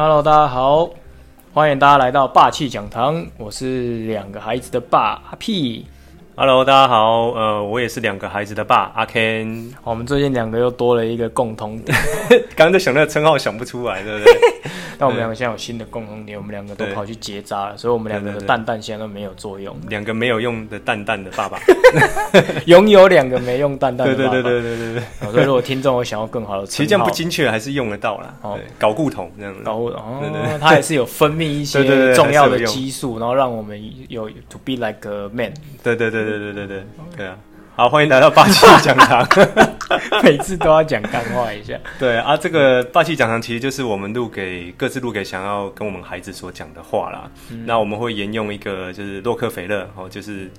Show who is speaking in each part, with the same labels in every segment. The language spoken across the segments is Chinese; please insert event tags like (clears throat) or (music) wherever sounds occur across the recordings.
Speaker 1: Hello，大家好，欢迎大家来到霸气讲堂，我是两个孩子的爸阿屁。
Speaker 2: Hello，大家好，呃，我也是两个孩子的爸阿 Ken。
Speaker 1: 我们最近两个又多了一个共同点，(laughs)
Speaker 2: 刚刚在想那个称号想不出来，对不对？(laughs)
Speaker 1: 但我们两个现在有新的共同点，我们两个都跑去结扎了，所以我们两个的蛋蛋现在都没有作用。
Speaker 2: 两个没有用的蛋蛋的爸爸，(laughs)
Speaker 1: 拥有两个没用蛋蛋的爸爸。
Speaker 2: 对对对对对对对。
Speaker 1: 所以如果听众有想要更好的，
Speaker 2: 其实这样不精确，还是用得到啦。哦，搞固酮这样子。
Speaker 1: 搞固酮，哦，它也是有分泌一些重要的激素，然后让我们有 to be like a man。
Speaker 2: 对对对对对对对。对啊，好，欢迎来到霸气讲堂。(laughs)
Speaker 1: 每次都要讲干话一下。
Speaker 2: 对啊，这个霸气讲堂其实就是我们录给各自录给想要跟我们孩子所讲的话啦。嗯、那我们会沿用一个就是洛克菲勒哦，就是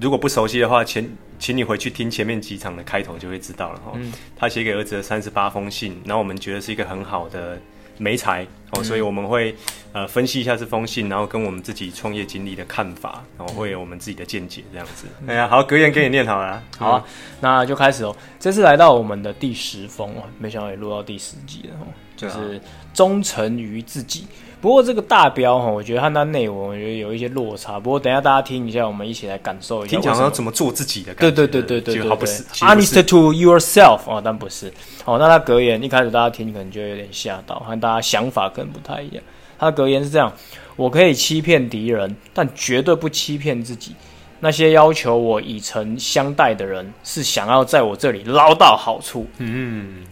Speaker 2: 如果不熟悉的话，前请你回去听前面几场的开头就会知道了哈。嗯、他写给儿子的三十八封信，然后我们觉得是一个很好的。没才哦，所以我们会呃分析一下这封信，然后跟我们自己创业经历的看法，然后会有我们自己的见解这样子。哎呀，好，格言给你念好了，
Speaker 1: 好啊，那就开始哦。这次来到我们的第十封哦，没想到也录到第十集了哦，就是忠诚于自己。不过这个大标哈，我觉得和它内文我觉得有一些落差。不过等一下大家听一下，我们一起来感受一下。
Speaker 2: 听讲要怎么做自己的感觉？
Speaker 1: 对对对对对对，好不是，Honest to yourself 哦，但不是。哦，那他格言一开始大家听可能就有点吓到，和大家想法可能不太一样。他的格言是这样：我可以欺骗敌人，但绝对不欺骗自己。那些要求我以诚相待的人，是想要在我这里捞到好处。嗯。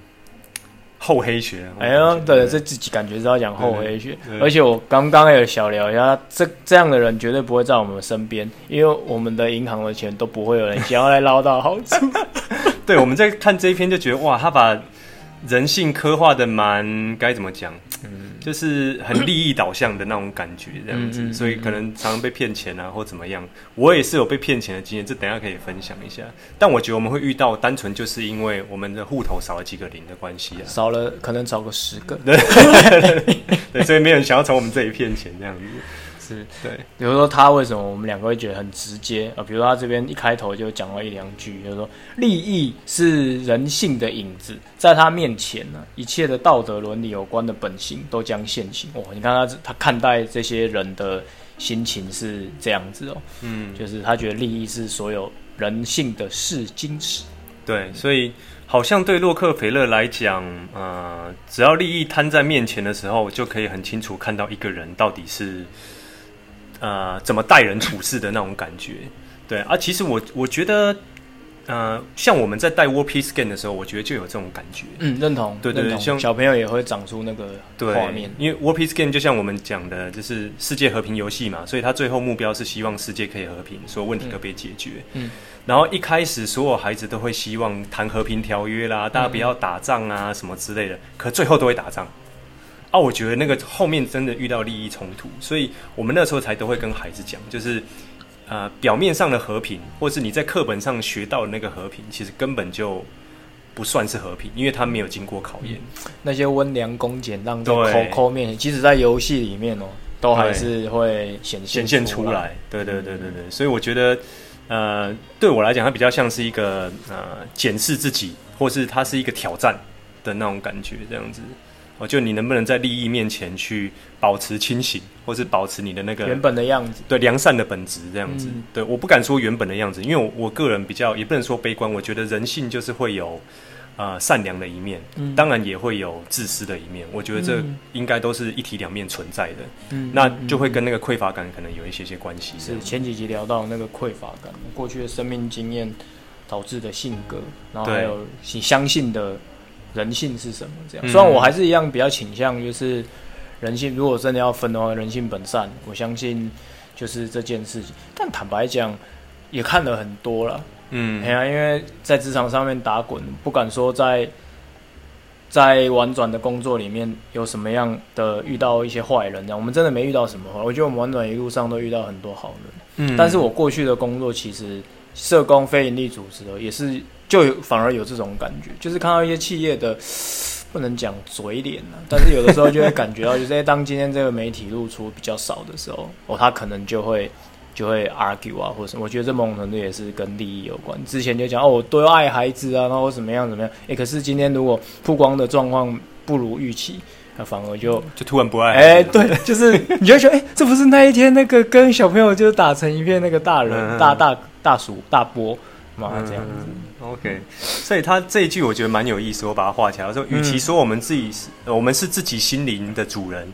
Speaker 2: 厚黑学，
Speaker 1: 哎呀，对，这自己感觉是要讲厚黑学，而且我刚刚有小聊一下，这这样的人绝对不会在我们身边，因为我们的银行的钱都不会有人想要来捞到好处。(laughs)
Speaker 2: 对，我们在看这一篇就觉得哇，他把人性刻画的蛮该怎么讲？嗯。就是很利益导向的那种感觉，这样子，嗯嗯嗯嗯，所以可能常常被骗钱啊，或怎么样。我也是有被骗钱的经验，这等一下可以分享一下。但我觉得我们会遇到，单纯就是因为我们的户头少了几个零的关系啊，
Speaker 1: 少了可能少个十个，
Speaker 2: 对，(laughs) 对，所以没有人想要从我们这里骗钱这样子。
Speaker 1: 是对，比如说他为什么我们两个会觉得很直接啊？比如说他这边一开头就讲了一两句，就是说利益是人性的影子，在他面前呢，一切的道德伦理有关的本性都将现形。哦，你看他他看待这些人的心情是这样子哦，嗯，就是他觉得利益是所有人性的试金石。
Speaker 2: 对，所以好像对洛克菲勒来讲，呃，只要利益摊在面前的时候，就可以很清楚看到一个人到底是。呃，怎么待人处事的那种感觉，对啊，其实我我觉得，呃，像我们在带 World Peace Game 的时候，我觉得就有这种感觉，
Speaker 1: 嗯，认同，
Speaker 2: 对对对，像
Speaker 1: 小朋友也会长出那个画面，
Speaker 2: 因为 World Peace Game 就像我们讲的，就是世界和平游戏嘛，所以它最后目标是希望世界可以和平，所有问题都被解决，嗯，嗯，然后一开始所有孩子都会希望谈和平条约啦，大家不要打仗啊什么之类的，可最后都会打仗。啊，我觉得那个后面真的遇到利益冲突，所以我们那时候才都会跟孩子讲，就是，呃，表面上的和平，或是你在课本上学到的那个和平，其实根本就不算是和平，因为它没有经过考验。
Speaker 1: 嗯、那些温良恭俭让在抠抠面前，即使在游戏里面哦，都还是会显现
Speaker 2: 显现出来。对对对对对，所以我觉得，呃，对我来讲，它比较像是一个呃检视自己，或是它是一个挑战的那种感觉，这样子。哦，就你能不能在利益面前去保持清醒，或是保持你的那个
Speaker 1: 原本的样子，
Speaker 2: 对良善的本质这样子。嗯、对，我不敢说原本的样子，因为我我个人比较也不能说悲观。我觉得人性就是会有呃善良的一面，嗯、当然也会有自私的一面。我觉得这应该都是一体两面存在的。嗯，那就会跟那个匮乏感可能有一些些关系。
Speaker 1: 是前几集聊到那个匮乏感，过去的生命经验导致的性格，然后还有你相信的。人性是什么？这样，虽然我还是一样比较倾向，就是人性。如果真的要分的话，人性本善，我相信就是这件事情。但坦白讲，也看了很多了。嗯，哎呀，因为在职场上面打滚，不敢说在在婉转的工作里面有什么样的遇到一些坏人这样。我们真的没遇到什么坏，我觉得我们婉转一路上都遇到很多好人。嗯，但是我过去的工作其实社工非营利组织的也是。就有反而有这种感觉，就是看到一些企业的不能讲嘴脸啊，但是有的时候就会感觉到，就是当今天这个媒体露出比较少的时候，哦，他可能就会就会 argue 啊，或者什么。我觉得这某种程度也是跟利益有关。之前就讲哦，我都要爱孩子啊，然后怎么样怎么样。诶、欸，可是今天如果曝光的状况不如预期，那反而就
Speaker 2: 就突然不爱。
Speaker 1: 哎，对，就是你就觉得，哎，这不是那一天那个跟小朋友就打成一片那个大人大大大鼠大波嘛这样子。
Speaker 2: OK，所以他这一句我觉得蛮有意思，我把它画起来。我说，与其说我们自己是，我们是自己心灵的主人，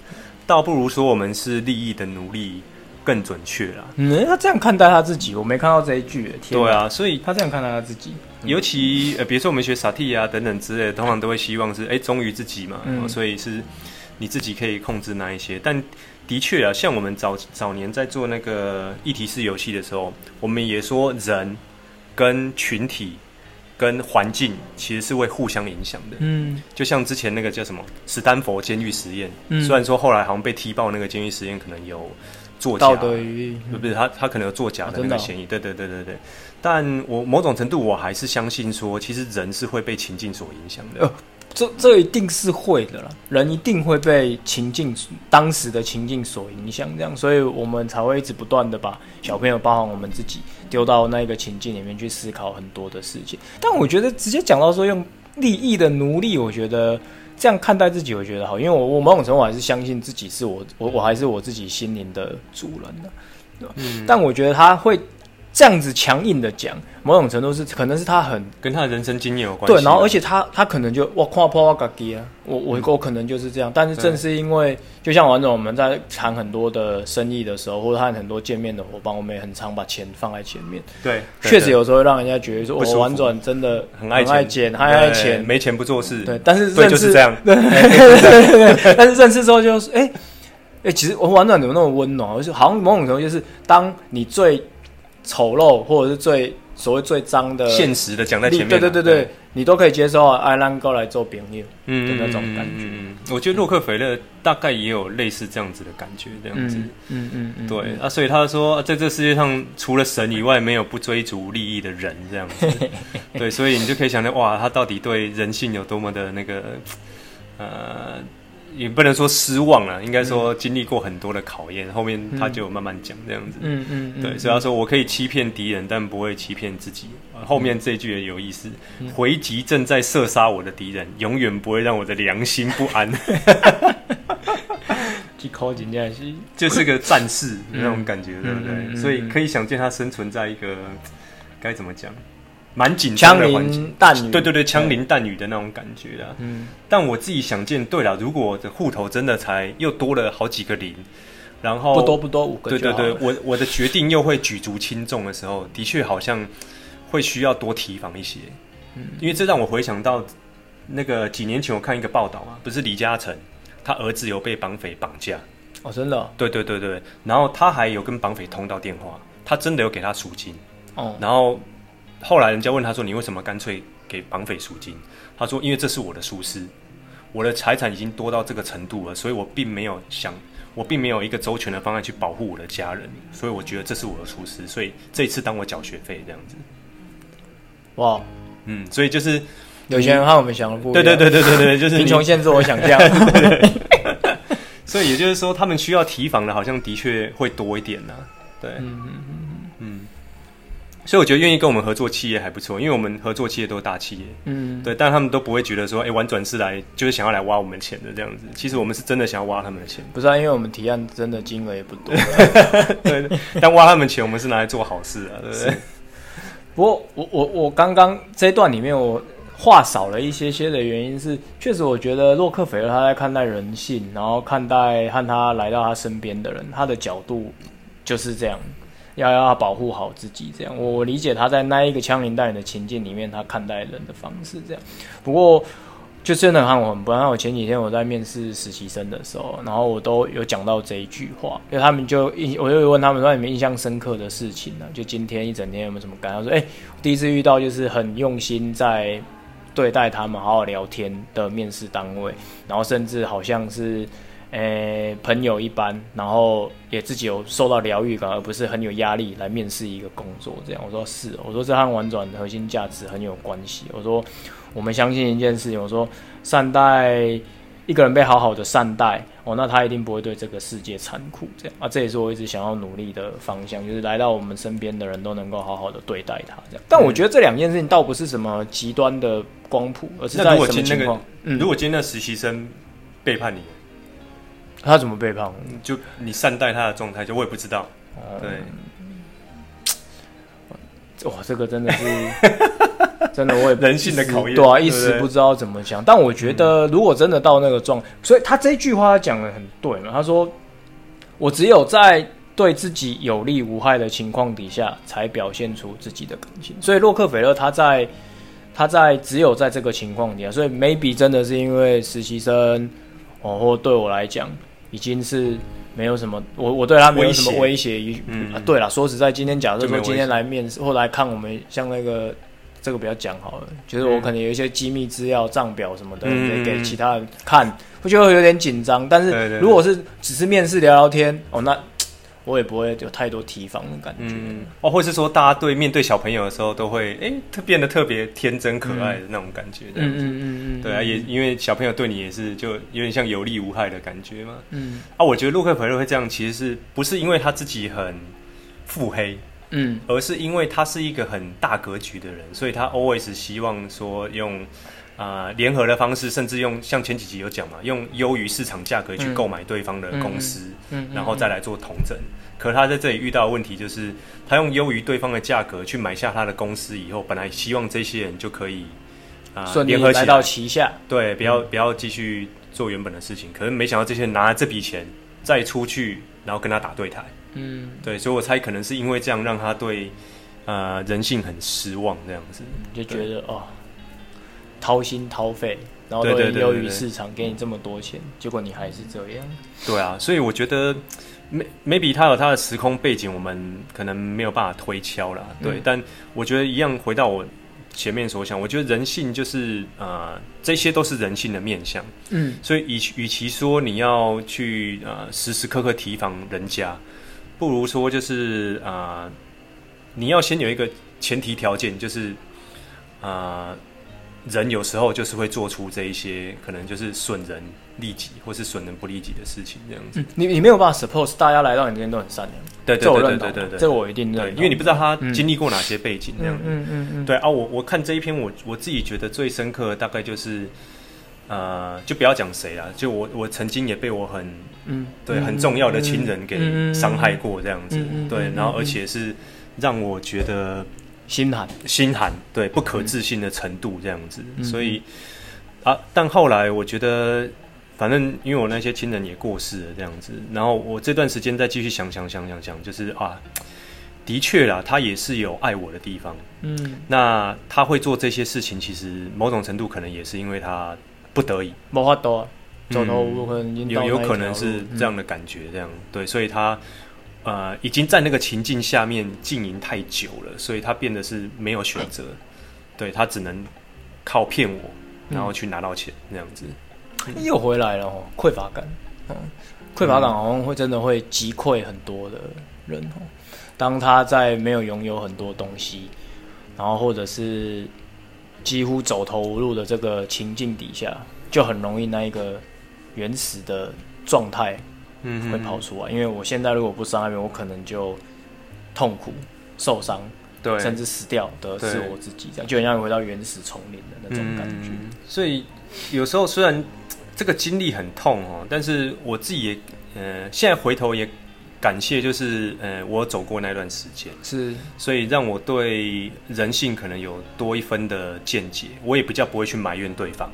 Speaker 2: 倒不如说我们是利益的奴隶。更准确了。
Speaker 1: 嗯，他这样看待他自己，我没看到这一句。天
Speaker 2: 对啊，所以
Speaker 1: 他这样看待他自己。
Speaker 2: 尤其呃，比如说我们学萨提啊等等之类的，通常都会希望是哎忠于自己嘛，嗯、所以是你自己可以控制那一些。但的确啊，像我们早早年在做那个议题式游戏的时候，我们也说人跟群体跟环境其实是会互相影响的。嗯，就像之前那个叫什么史丹佛监狱实验，嗯、虽然说后来好像被踢爆那个监狱实验可能有。作假，不是他，他可能有作假的那个嫌疑。对对对对对，但我某种程度我还是相信说，其实人是会被情境所影响的。呃，
Speaker 1: 这这一定是会的啦，人一定会被情境当时的情境所影响，这样，所以我们才会一直不断的把小朋友，包含我们自己，丢到那个情境里面去思考很多的事情。但我觉得直接讲到说用利益的奴隶，我觉得。这样看待自己，我觉得好，因为我我某种程度还是相信自己是我我我还是我自己心灵的主人的？嗯。但我觉得他会这样子强硬的讲，某种程度是可能是他很
Speaker 2: 跟他的人生经验有关系。
Speaker 1: 对，然后而且他他可能就哇夸破哇嘎给啊，我我我可能就是这样。但是正是因为，就像王总我们在谈很多的生意的时候，或者和很多见面的伙伴，我们也很常把钱放在前面。
Speaker 2: 对，
Speaker 1: 确实有时候会让人家觉得说，我王总真的很爱钱，很爱钱，
Speaker 2: 没钱不做事。
Speaker 1: 对，但是
Speaker 2: 对就是这样。(laughs)
Speaker 1: 对对对。但是认识之后就是，哎哎，其实我王总怎么那么温暖？就是好像某种程度就是，当你最。丑陋或者是最所谓最脏的
Speaker 2: 现实的讲在前面，
Speaker 1: 对对对你都可以接受啊。爱兰哥来做朋友，嗯的那种感觉。
Speaker 2: 嗯，我觉得洛克菲勒大概也有类似这样子的感觉，这样子。嗯嗯嗯，嗯对啊，所以他说，在这世界上除了神以外，没有不追逐利益的人，这样子。(laughs) 对，所以你就可以想象，哇，他到底对人性有多么的那个，呃。也不能说失望了，应该说经历过很多的考验，嗯、后面他就慢慢讲这样子。嗯嗯，嗯对，所以他说我可以欺骗敌人，但不会欺骗自己。后面这句也有意思，嗯、回击正在射杀我的敌人，永远不会让我的良心不安。(laughs)
Speaker 1: 去考警驾系，
Speaker 2: 就是个战士那种感觉，对不对？所以可以想见他生存在一个该怎么讲？蛮紧张的环境，对对对，枪林弹雨的那种感觉啊。嗯，但我自己想见，对了，如果我的户头真的才又多了好几个零，然后
Speaker 1: 不多不多五个，
Speaker 2: 对对对，我我的决定又会举足轻重的时候，的确好像会需要多提防一些。嗯，因为这让我回想到那个几年前我看一个报道啊，不是李嘉诚他儿子有被绑匪绑架。
Speaker 1: 哦，真的？哦？
Speaker 2: 对对对对，然后他还有跟绑匪通到电话，他真的有给他赎金。哦，然后。后来人家问他说：“你为什么干脆给绑匪赎金？”他说：“因为这是我的疏失，我的财产已经多到这个程度了，所以我并没有想，我并没有一个周全的方案去保护我的家人，所以我觉得这是我的疏失，所以这一次当我缴学费这样子。”哇，嗯，所以就是
Speaker 1: 有钱人和我们想的不一样，
Speaker 2: 对对对对对对，就是
Speaker 1: 贫穷限制我想象。(laughs)
Speaker 2: 所以也就是说，他们需要提防的，好像的确会多一点呢、啊。对，嗯嗯嗯。所以我觉得愿意跟我们合作企业还不错，因为我们合作企业都是大企业，嗯，对，但他们都不会觉得说，哎、欸，玩转世来就是想要来挖我们钱的这样子。其实我们是真的想要挖他们的钱，
Speaker 1: 不是啊？因为我们提案真的金额也不多，
Speaker 2: 对，(laughs) 对。但挖他们钱，我们是拿来做好事啊，对不对？
Speaker 1: 不过我我我刚刚这一段里面我话少了一些些的原因是，确实我觉得洛克菲勒他在看待人性，然后看待和他来到他身边的人，他的角度就是这样。要要保护好自己，这样我我理解他在那一个枪林弹雨的情境里面，他看待人的方式这样。不过就真的和我很不一样。我前几天我在面试实习生的时候，然后我都有讲到这一句话，因为他们就印，我就问他们说，你们印象深刻的事情呢？就今天一整天有没有什么感？他说，哎、第一次遇到就是很用心在对待他们，好好聊天的面试单位，然后甚至好像是。诶、朋友一般，然后也自己有受到疗愈感，而不是很有压力来面试一个工作。这样，我说是，我说这和婉转的核心价值很有关系。我说，我们相信一件事情，我说善待一个人被好好的善待，哦，那他一定不会对这个世界残酷。这样啊，这也是我一直想要努力的方向，就是来到我们身边的人都能够好好的对待他。这样，但我觉得这两件事情倒不是什么极端的光谱，而是在什么情况？
Speaker 2: 嗯，如果今天的实习生。背叛你。
Speaker 1: 他怎么背叛我？
Speaker 2: 就你善待他的状态，就我也不知道。嗯、对。(laughs)
Speaker 1: 哇，这个真的是，(laughs) 真的我也
Speaker 2: 人性的考验，
Speaker 1: 对啊，一时不知道怎么讲。但我觉得，如果真的到那个状，所以他这句话讲的很对嘛。他说：“我只有在对自己有利无害的情况底下，才表现出自己的感情。”所以洛克菲勒他在他在只有在这个情况底下，所以 maybe 真的是因为实习生哦，或对我来讲已经是。没有什么，我我对他没有什么威胁。嗯，对了，说实在，今天假设说今天来面试或来看我们，像那个这个不要讲好了，就是我可能有一些机密资料、账表什么的，嗯、给其他人看，我觉得会有点紧张。但是如果是只是面试聊聊天，哦，那。我也不会有太多提防的感觉，
Speaker 2: 嗯，哦，或是说大家对面对小朋友的时候都会，哎、欸，变得特别天真可爱的那种感觉，嗯嗯嗯嗯，对啊，也因为小朋友对你也是就有点像有利无害的感觉嘛，嗯，啊，我觉得洛克菲勒会这样，其实是不是因为他自己很腹黑，嗯，而是因为他是一个很大格局的人，所以他 always 希望说用。啊、呃，联合的方式，甚至用像前几集有讲嘛，用优于市场价格去购买对方的公司，嗯然后再来做同整。可他在这里遇到的问题就是，他用优于对方的价格去买下他的公司以后，本来希望这些人就可以啊联合起来
Speaker 1: 到旗下，
Speaker 2: 对，不要不要继续做原本的事情。可是没想到这些人拿了这笔钱再出去，然后跟他打对台，嗯，对，所以我猜可能是因为这样让他对呃人性很失望，这样子
Speaker 1: 就觉得哦。掏心掏肺，然后都优于市场，给你这么多钱，结果你还是这样。
Speaker 2: 对啊，所以我觉得，maybe 他有他的时空背景，我们可能没有办法推敲啦。对，嗯、但我觉得一样，回到我前面所想，我觉得人性就是呃，这些都是人性的面相。嗯，所以与与其说你要去呃时时刻刻提防人家，不如说就是啊、呃，你要先有一个前提条件，就是啊。呃人有时候就是会做出这一些可能就是损人利己或是损人不利己的事情，这样子。
Speaker 1: 嗯、你你没有办法 suppose 大家来到你这边都很善良。
Speaker 2: 对对对对
Speaker 1: 对这我一定认。对，
Speaker 2: 因为你不知道他经历过哪些背景，这样子。嗯嗯嗯。对啊，我我看这一篇，我我自己觉得最深刻的大概就是，呃，就不要讲谁了，就我我曾经也被我很嗯对很重要的亲人给伤害过，这样子。对，然后而且是让我觉得。
Speaker 1: 心寒，
Speaker 2: 心寒，对，不可置信的程度这样子，嗯、所以啊，但后来我觉得，反正因为我那些亲人也过世了这样子，然后我这段时间再继续想想想想想，就是啊，的确啦，他也是有爱我的地方，嗯，那他会做这些事情，其实某种程度可能也是因为他不得已，
Speaker 1: 没法多，走投无路，
Speaker 2: 有有可能是这样的感觉，这样、嗯、对，所以他。呃，已经在那个情境下面经营太久了，所以他变得是没有选择，对，他只能靠骗我，然后去拿到钱那样子。
Speaker 1: 又回来了哦，匮乏感，嗯，匮乏感好像会真的会击溃很多的人哦。当他在没有拥有很多东西，然后或者是几乎走投无路的这个情境底下，就很容易那一个原始的状态。嗯，会跑出来，因为我现在如果不上那边，我可能就痛苦、受伤，对，甚至死掉的是我自己，这样就很像回到原始丛林的那种感觉。嗯、
Speaker 2: 所以有时候虽然这个经历很痛哦，但是我自己也，呃，现在回头也感谢，就是呃，我走过那段时间，
Speaker 1: 是，
Speaker 2: 所以让我对人性可能有多一分的见解，我也比较不会去埋怨对方。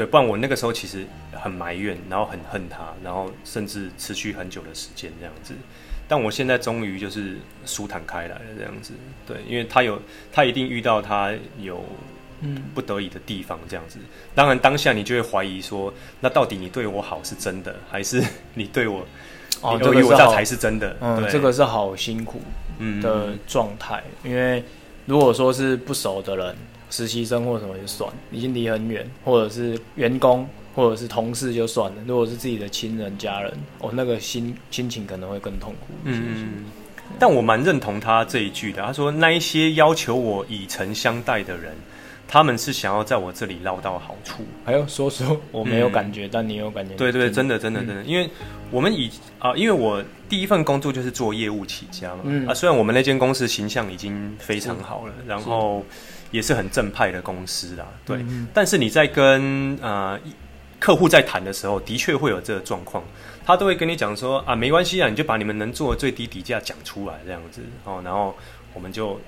Speaker 2: 对，不然我那个时候其实很埋怨，然后很恨他，然后甚至持续很久的时间这样子。但我现在终于就是舒坦开来了这样子。对，因为他有，他一定遇到他有嗯不得已的地方这样子。当然当下你就会怀疑说，那到底你对我好是真的，还是 (laughs) 你对我哦，这个才是真的？
Speaker 1: 嗯，这个是好辛苦的状态。因为如果说是不熟的人。实习生或什么就算，已经离很远，或者是员工，或者是同事就算了。如果是自己的亲人家人，哦，那个心心情可能会更痛苦。嗯，
Speaker 2: 但我蛮认同他这一句的。他说：“那一些要求我以诚相待的人，他们是想要在我这里捞到好处。”
Speaker 1: 还有说说我没有感觉，嗯、但你有感觉。
Speaker 2: 对对对，真的真的真的，嗯、因为我们以啊，因为我第一份工作就是做业务起家嘛。嗯啊，虽然我们那间公司形象已经非常好了，然后。也是很正派的公司啦，对。嗯、但是你在跟呃客户在谈的时候，的确会有这个状况，他都会跟你讲说啊，没关系啊，你就把你们能做的最低底价讲出来这样子哦，然后我们就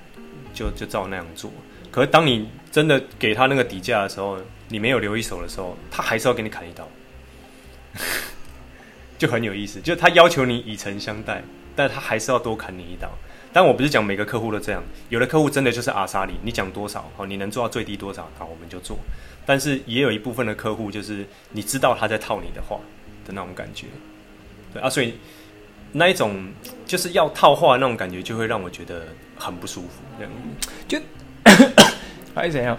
Speaker 2: 就就照那样做。可是当你真的给他那个底价的时候，你没有留一手的时候，他还是要给你砍一刀，(laughs) 就很有意思。就他要求你以诚相待，但他还是要多砍你一刀。但我不是讲每个客户都这样，有的客户真的就是阿莎里，你讲多少好，你能做到最低多少，好，我们就做。但是也有一部分的客户，就是你知道他在套你的话的那种感觉，对啊，所以那一种就是要套话的那种感觉，就会让我觉得很不舒服。这样
Speaker 1: 就 (coughs) 还是怎样？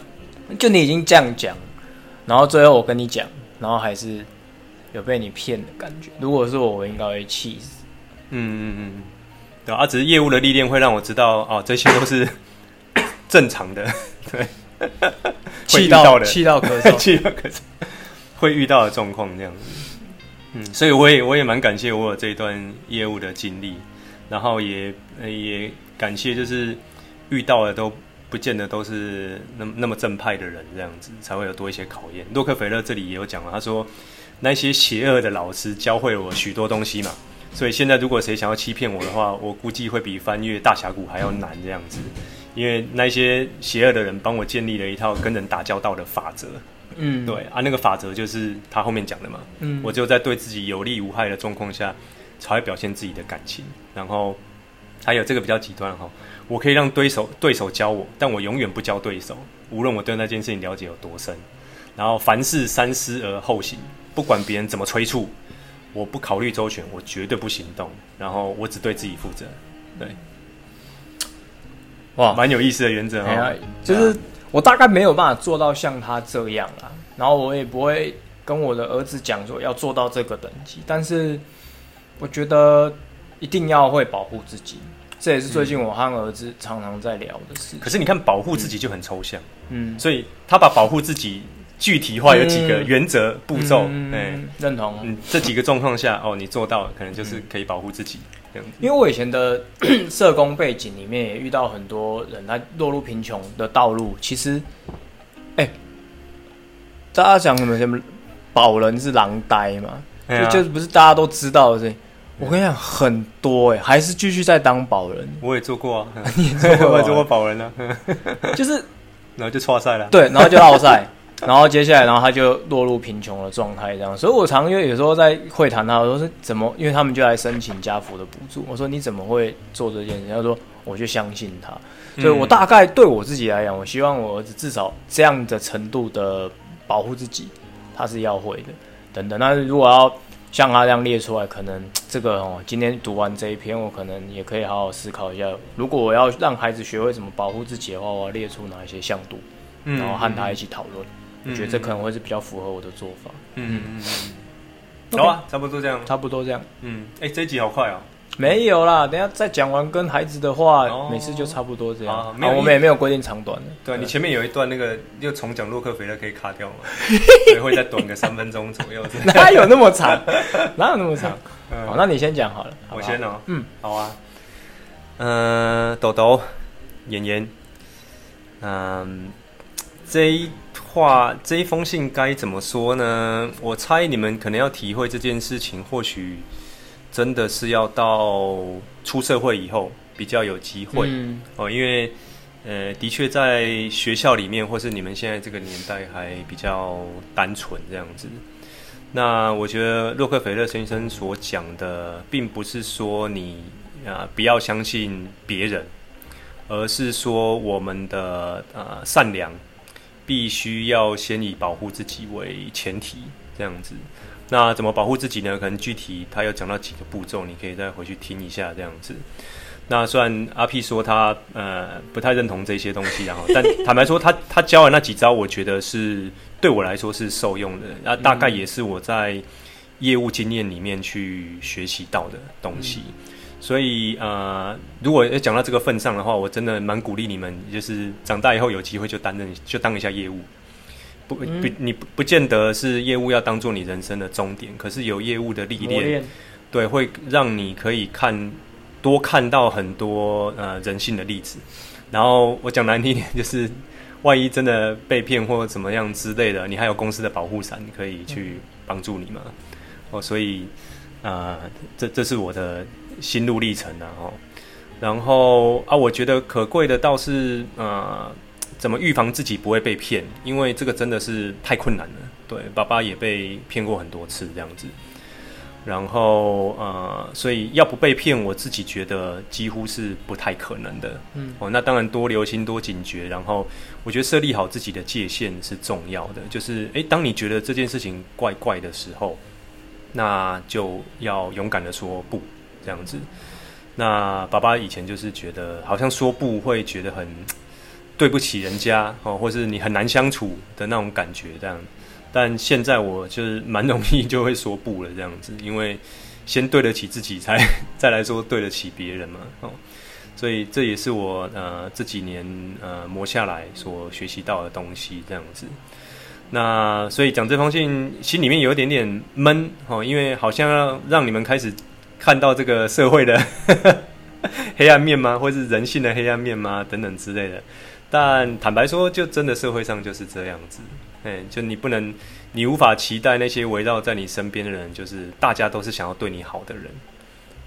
Speaker 1: 就你已经这样讲，然后最后我跟你讲，然后还是有被你骗的感觉。如果是我，我应该会气死。
Speaker 2: 嗯嗯嗯。对啊，只是业务的历练会让我知道，哦，这些都是 (coughs) 正常的，对，
Speaker 1: 气到的，气到咳嗽，(laughs)
Speaker 2: 气到咳嗽，会遇到的状况这样子。嗯，所以我也我也蛮感谢我有这一段业务的经历，然后也也感谢就是遇到的都不见得都是那么那么正派的人，这样子才会有多一些考验。洛克菲勒这里也有讲了，他说那些邪恶的老师教会了我许多东西嘛。所以现在，如果谁想要欺骗我的话，我估计会比翻越大峡谷还要难这样子，因为那些邪恶的人帮我建立了一套跟人打交道的法则。嗯，对啊，那个法则就是他后面讲的嘛。嗯，我只有在对自己有利无害的状况下，才会表现自己的感情。然后还有这个比较极端哈，我可以让对手对手教我，但我永远不教对手，无论我对那件事情了解有多深。然后凡事三思而后行，不管别人怎么催促。我不考虑周全，我绝对不行动。然后我只对自己负责。对，哇，蛮有意思的原则哦。
Speaker 1: 啊、就是我大概没有办法做到像他这样啦。然后我也不会跟我的儿子讲说要做到这个等级。但是我觉得一定要会保护自己，这也是最近我和儿子常常在聊的事。
Speaker 2: 可是你看，保护自己就很抽象。嗯，所以他把保护自己。具体化有几个原则、嗯、步骤，哎、嗯，
Speaker 1: 认同。
Speaker 2: 嗯，这几个状况下，哦，你做到，可能就是可以保护自己这样子。
Speaker 1: 因为我以前的 (clears throat) 社工背景里面也遇到很多人，他落入贫穷的道路。其实，哎、欸，大家讲什么什么保人是狼呆嘛？就、啊、就是不是大家都知道的事情。我跟你讲，很多哎、欸，还是继续在当保人。
Speaker 2: 我也做过啊，(laughs)
Speaker 1: 你也做过，(laughs)
Speaker 2: 我也做过保人啊。(laughs)
Speaker 1: 就是，
Speaker 2: 然后就错赛了。
Speaker 1: 对，然后就落赛。然后接下来，然后他就落入贫穷的状态，这样。所以我常因为有时候在会谈他，我说是怎么？因为他们就来申请家扶的补助。我说你怎么会做这件事？他说我就相信他。所以我大概对我自己来讲，我希望我儿子至少这样的程度的保护自己，他是要会的。等等，那如果要像他这样列出来，可能这个哦，今天读完这一篇，我可能也可以好好思考一下。如果我要让孩子学会怎么保护自己的话，我要列出哪一些向度，然后和他一起讨论。我觉得这可能会是比较符合我的做法。嗯嗯
Speaker 2: 嗯，好啊，差不多这样，
Speaker 1: 差不多这样。
Speaker 2: 嗯，哎，这一集好快哦。
Speaker 1: 没有啦，等下再讲完跟孩子的话，每次就差不多这样。没有，我们也没有规定长短的。
Speaker 2: 对，你前面有一段那个又重讲洛克菲勒可以卡掉吗？(laughs) 所以会再短个三分钟左右。(laughs)
Speaker 1: 哪有那么长？(laughs) 哪有那么长？好，那你先讲好了。
Speaker 2: 我先哦。嗯，好啊。嗯，豆豆，妍妍，嗯。这一话，这一封信该怎么说呢？我猜你们可能要体会这件事情，或许真的是要到出社会以后比较有机会、嗯、哦。因为呃，的确在学校里面，或是你们现在这个年代还比较单纯这样子。那我觉得洛克菲勒先生所讲的，并不是说你啊不要相信别人，而是说我们的呃善良。必须要先以保护自己为前提，这样子。那怎么保护自己呢？可能具体他有讲到几个步骤，你可以再回去听一下，这样子。那虽然阿 P 说他呃不太认同这些东西，然 (laughs) 后但坦白说他，他他教的那几招，我觉得是对我来说是受用的。那大概也是我在业务经验里面去学习到的东西。嗯所以呃，如果要讲到这个份上的话，我真的蛮鼓励你们，就是长大以后有机会就担任，就当一下业务。不不，你不不见得是业务要当做你人生的终点，可是有业务的历练，对，会让你可以看多看到很多呃人性的例子。然后我讲难听点，就是万一真的被骗或怎么样之类的，你还有公司的保护伞可以去帮助你嘛？哦，所以啊、呃，这这是我的心路历程啊。哦，然后啊，我觉得可贵的倒是呃，怎么预防自己不会被骗？因为这个真的是太困难了。对，爸爸也被骗过很多次这样子。然后呃，所以要不被骗，我自己觉得几乎是不太可能的。嗯，哦，那当然多留心、多警觉。然后我觉得设立好自己的界限是重要的。就是，诶，当你觉得这件事情怪怪的时候，那就要勇敢的说不，这样子。那爸爸以前就是觉得，好像说不会觉得很对不起人家哦，或是你很难相处的那种感觉，这样。但现在我就是蛮容易就会说不了这样子，因为先对得起自己，才 (laughs) 再来说对得起别人嘛。哦，所以这也是我呃这几年呃磨下来所学习到的东西这样子。那所以讲这封信，心里面有一点点闷哦，因为好像要让你们开始看到这个社会的 (laughs) 黑暗面吗？或是人性的黑暗面吗？等等之类的。但坦白说，就真的社会上就是这样子。哎，就你不能，你无法期待那些围绕在你身边的人，就是大家都是想要对你好的人，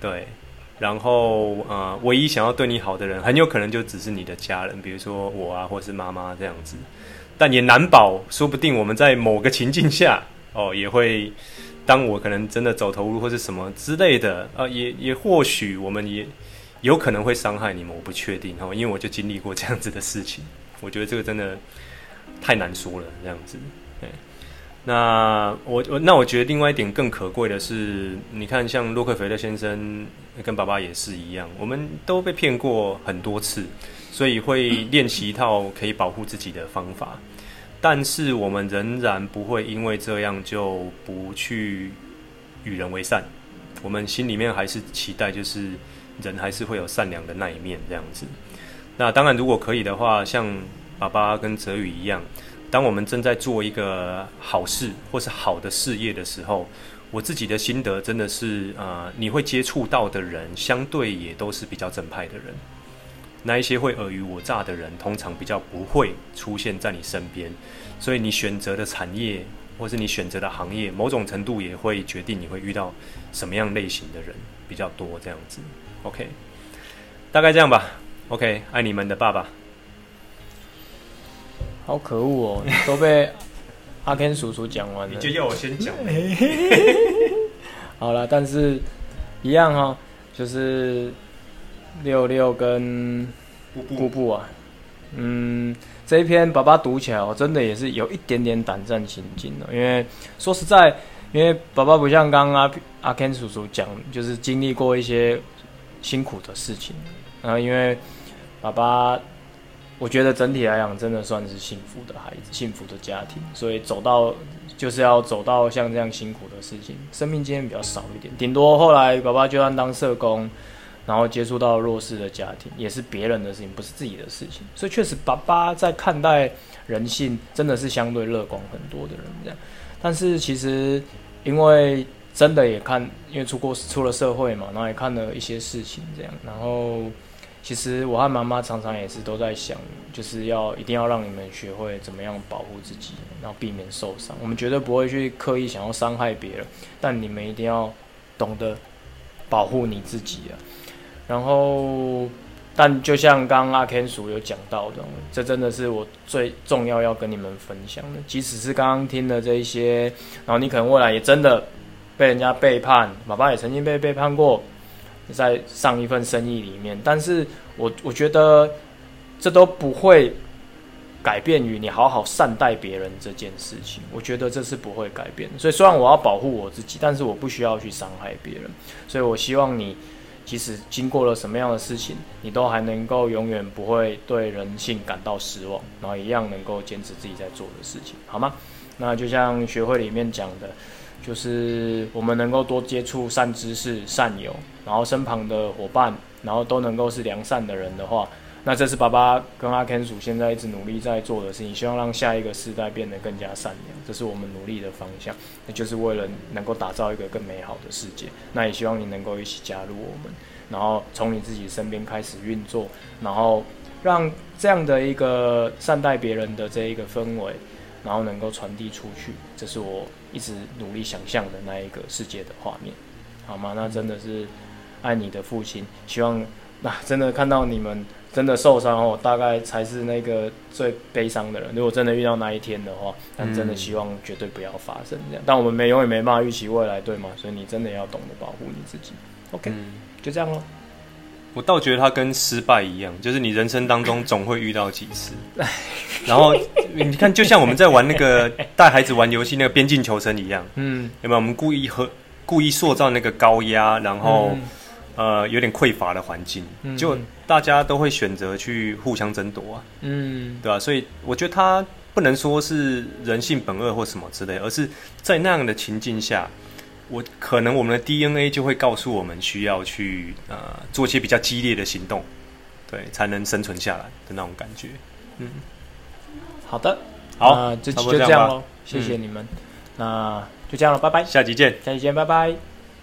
Speaker 2: 对。然后，呃，唯一想要对你好的人，很有可能就只是你的家人，比如说我啊，或是妈妈这样子。但也难保，说不定我们在某个情境下，哦，也会，当我可能真的走投无路或是什么之类的，啊、呃，也也或许我们也有可能会伤害你们，我不确定哦，因为我就经历过这样子的事情，(laughs) 我觉得这个真的。太难说了，这样子。对，那我我那我觉得另外一点更可贵的是，你看像洛克菲勒先生跟爸爸也是一样，我们都被骗过很多次，所以会练习一套可以保护自己的方法。但是我们仍然不会因为这样就不去与人为善，我们心里面还是期待，就是人还是会有善良的那一面，这样子。那当然，如果可以的话，像。爸爸跟泽宇一样，当我们正在做一个好事或是好的事业的时候，我自己的心得真的是，呃，你会接触到的人，相对也都是比较正派的人。那一些会尔虞我诈的人，通常比较不会出现在你身边。所以你选择的产业或是你选择的行业，某种程度也会决定你会遇到什么样类型的人比较多。这样子，OK，大概这样吧。OK，爱你们的爸爸。
Speaker 1: 好可恶哦！都被阿 Ken 叔叔讲完了，
Speaker 2: 你就要我先讲。(laughs) (laughs)
Speaker 1: 好了，但是一样哈、哦，就是六六跟布布啊，嗯，这一篇爸爸读起来，我真的也是有一点点胆战心惊的。因为说实在，因为爸爸不像刚刚阿阿 Ken 叔叔讲，就是经历过一些辛苦的事情，然后因为爸爸。我觉得整体来讲，真的算是幸福的孩子，幸福的家庭。所以走到就是要走到像这样辛苦的事情，生命经验比较少一点。顶多后来爸爸就算当社工，然后接触到弱势的家庭，也是别人的事情，不是自己的事情。所以确实，爸爸在看待人性，真的是相对乐观很多的人这样。但是其实，因为真的也看，因为出过出了社会嘛，然后也看了一些事情这样，然后。其实我和妈妈常常也是都在想，就是要一定要让你们学会怎么样保护自己，然后避免受伤。我们绝对不会去刻意想要伤害别人，但你们一定要懂得保护你自己啊。然后，但就像刚刚阿 Ken 叔有讲到的，这真的是我最重要要跟你们分享的。即使是刚刚听的这一些，然后你可能未来也真的被人家背叛，爸爸也曾经被背叛过。在上一份生意里面，但是我我觉得这都不会改变于你好好善待别人这件事情。我觉得这是不会改变。所以虽然我要保护我自己，但是我不需要去伤害别人。所以我希望你，即使经过了什么样的事情，你都还能够永远不会对人性感到失望，然后一样能够坚持自己在做的事情，好吗？那就像学会里面讲的。就是我们能够多接触善知识、善友，然后身旁的伙伴，然后都能够是良善的人的话，那这是爸爸跟阿 Ken 叔现在一直努力在做的事情，希望让下一个世代变得更加善良，这是我们努力的方向，那就是为了能够打造一个更美好的世界。那也希望你能够一起加入我们，然后从你自己身边开始运作，然后让这样的一个善待别人的这一个氛围，然后能够传递出去，这是我一直努力想象的那一个世界的画面，好吗？那真的是爱你的父亲，希望那、真的看到你们真的受伤哦，大概才是那个最悲伤的人。如果真的遇到那一天的话，但真的希望绝对不要发生这样。但我们没永远没办法预期未来，对吗？所以你真的要懂得保护你自己。OK，、嗯、就这样喽。
Speaker 2: 我倒觉得它跟失败一样，就是你人生当中总会遇到几次。(laughs) 然后你看，就像我们在玩那个带孩子玩游戏那个边境求生一样，嗯，有没有？我们故意和故意塑造那个高压，然后、嗯、呃有点匮乏的环境，嗯、就大家都会选择去互相争夺啊，嗯，对吧、啊？所以我觉得他不能说是人性本恶或什么之类，而是在那样的情境下。我可能我们的 DNA 就会告诉我们需要去呃做一些比较激烈的行动，对，才能生存下来的那种感觉。嗯，
Speaker 1: 好的，
Speaker 2: 好，
Speaker 1: 呃、就就这样喽，谢谢你们，嗯、那就这样了，拜拜，
Speaker 2: 下集见，
Speaker 1: 下集见，拜拜。